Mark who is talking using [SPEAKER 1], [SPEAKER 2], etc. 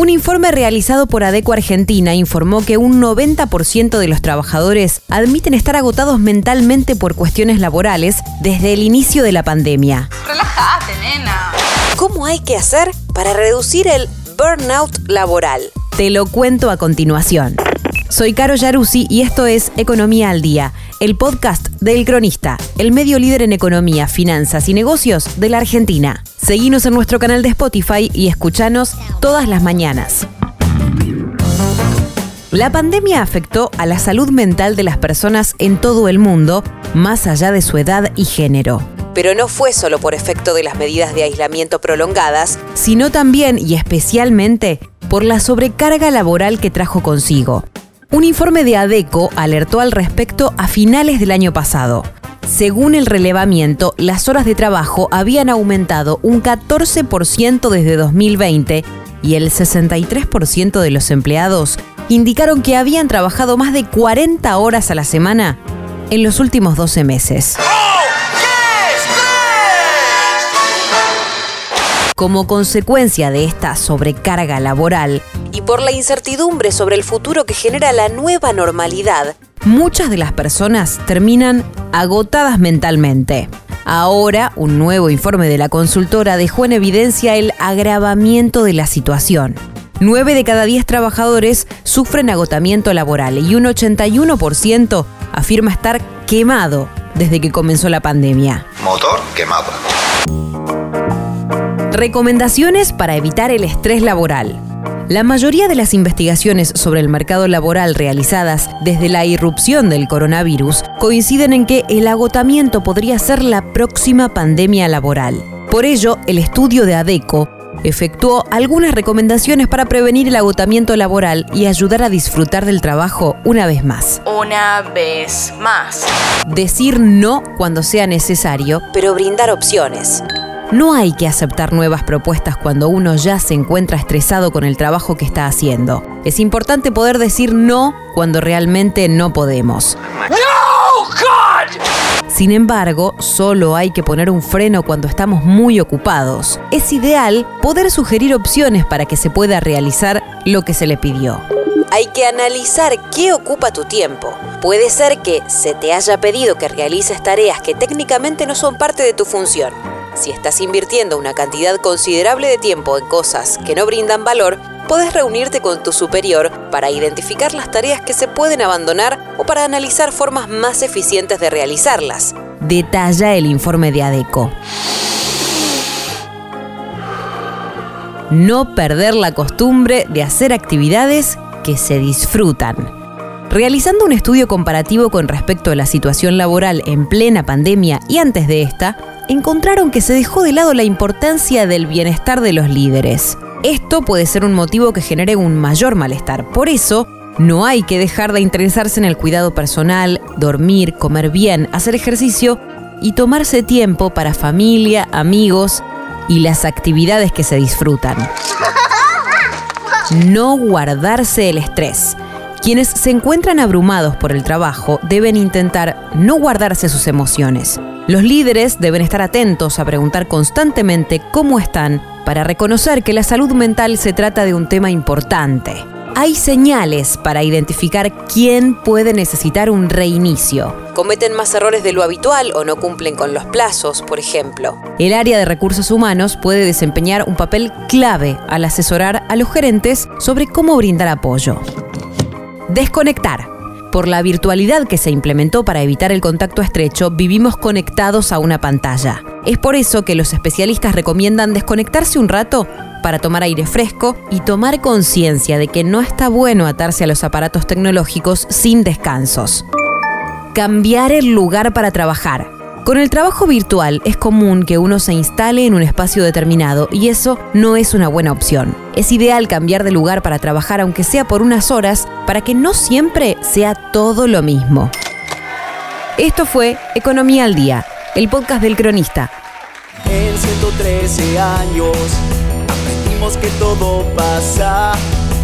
[SPEAKER 1] Un informe realizado por ADECO Argentina informó que un 90% de los trabajadores admiten estar agotados mentalmente por cuestiones laborales desde el inicio de la pandemia.
[SPEAKER 2] Relájate, nena.
[SPEAKER 1] ¿Cómo hay que hacer para reducir el burnout laboral? Te lo cuento a continuación. Soy Caro Yaruzzi y esto es Economía al Día, el podcast del Cronista, el medio líder en economía, finanzas y negocios de la Argentina. Seguinos en nuestro canal de Spotify y escuchanos todas las mañanas. La pandemia afectó a la salud mental de las personas en todo el mundo, más allá de su edad y género. Pero no fue solo por efecto de las medidas de aislamiento prolongadas, sino también y especialmente por la sobrecarga laboral que trajo consigo. Un informe de ADECO alertó al respecto a finales del año pasado. Según el relevamiento, las horas de trabajo habían aumentado un 14% desde 2020 y el 63% de los empleados indicaron que habían trabajado más de 40 horas a la semana en los últimos 12 meses. Como consecuencia de esta sobrecarga laboral y por la incertidumbre sobre el futuro que genera la nueva normalidad, muchas de las personas terminan agotadas mentalmente. Ahora, un nuevo informe de la consultora dejó en evidencia el agravamiento de la situación. 9 de cada 10 trabajadores sufren agotamiento laboral y un 81% afirma estar quemado desde que comenzó la pandemia.
[SPEAKER 3] Motor quemado.
[SPEAKER 1] Recomendaciones para evitar el estrés laboral. La mayoría de las investigaciones sobre el mercado laboral realizadas desde la irrupción del coronavirus coinciden en que el agotamiento podría ser la próxima pandemia laboral. Por ello, el estudio de ADECO efectuó algunas recomendaciones para prevenir el agotamiento laboral y ayudar a disfrutar del trabajo una vez más.
[SPEAKER 2] Una vez más.
[SPEAKER 1] Decir no cuando sea necesario, pero brindar opciones. No hay que aceptar nuevas propuestas cuando uno ya se encuentra estresado con el trabajo que está haciendo. Es importante poder decir no cuando realmente no podemos. Sin embargo, solo hay que poner un freno cuando estamos muy ocupados. Es ideal poder sugerir opciones para que se pueda realizar lo que se le pidió. Hay que analizar qué ocupa tu tiempo. Puede ser que se te haya pedido que realices tareas que técnicamente no son parte de tu función si estás invirtiendo una cantidad considerable de tiempo en cosas que no brindan valor, puedes reunirte con tu superior para identificar las tareas que se pueden abandonar o para analizar formas más eficientes de realizarlas. Detalla el informe de ADECO. No perder la costumbre de hacer actividades que se disfrutan. Realizando un estudio comparativo con respecto a la situación laboral en plena pandemia y antes de esta, encontraron que se dejó de lado la importancia del bienestar de los líderes. Esto puede ser un motivo que genere un mayor malestar. Por eso, no hay que dejar de interesarse en el cuidado personal, dormir, comer bien, hacer ejercicio y tomarse tiempo para familia, amigos y las actividades que se disfrutan. No guardarse el estrés. Quienes se encuentran abrumados por el trabajo deben intentar no guardarse sus emociones. Los líderes deben estar atentos a preguntar constantemente cómo están para reconocer que la salud mental se trata de un tema importante. Hay señales para identificar quién puede necesitar un reinicio. Cometen más errores de lo habitual o no cumplen con los plazos, por ejemplo. El área de recursos humanos puede desempeñar un papel clave al asesorar a los gerentes sobre cómo brindar apoyo. Desconectar. Por la virtualidad que se implementó para evitar el contacto estrecho, vivimos conectados a una pantalla. Es por eso que los especialistas recomiendan desconectarse un rato para tomar aire fresco y tomar conciencia de que no está bueno atarse a los aparatos tecnológicos sin descansos. Cambiar el lugar para trabajar. Con el trabajo virtual es común que uno se instale en un espacio determinado y eso no es una buena opción. Es ideal cambiar de lugar para trabajar aunque sea por unas horas para que no siempre sea todo lo mismo. Esto fue Economía al Día, el podcast del cronista.
[SPEAKER 4] En 113 años aprendimos que todo pasa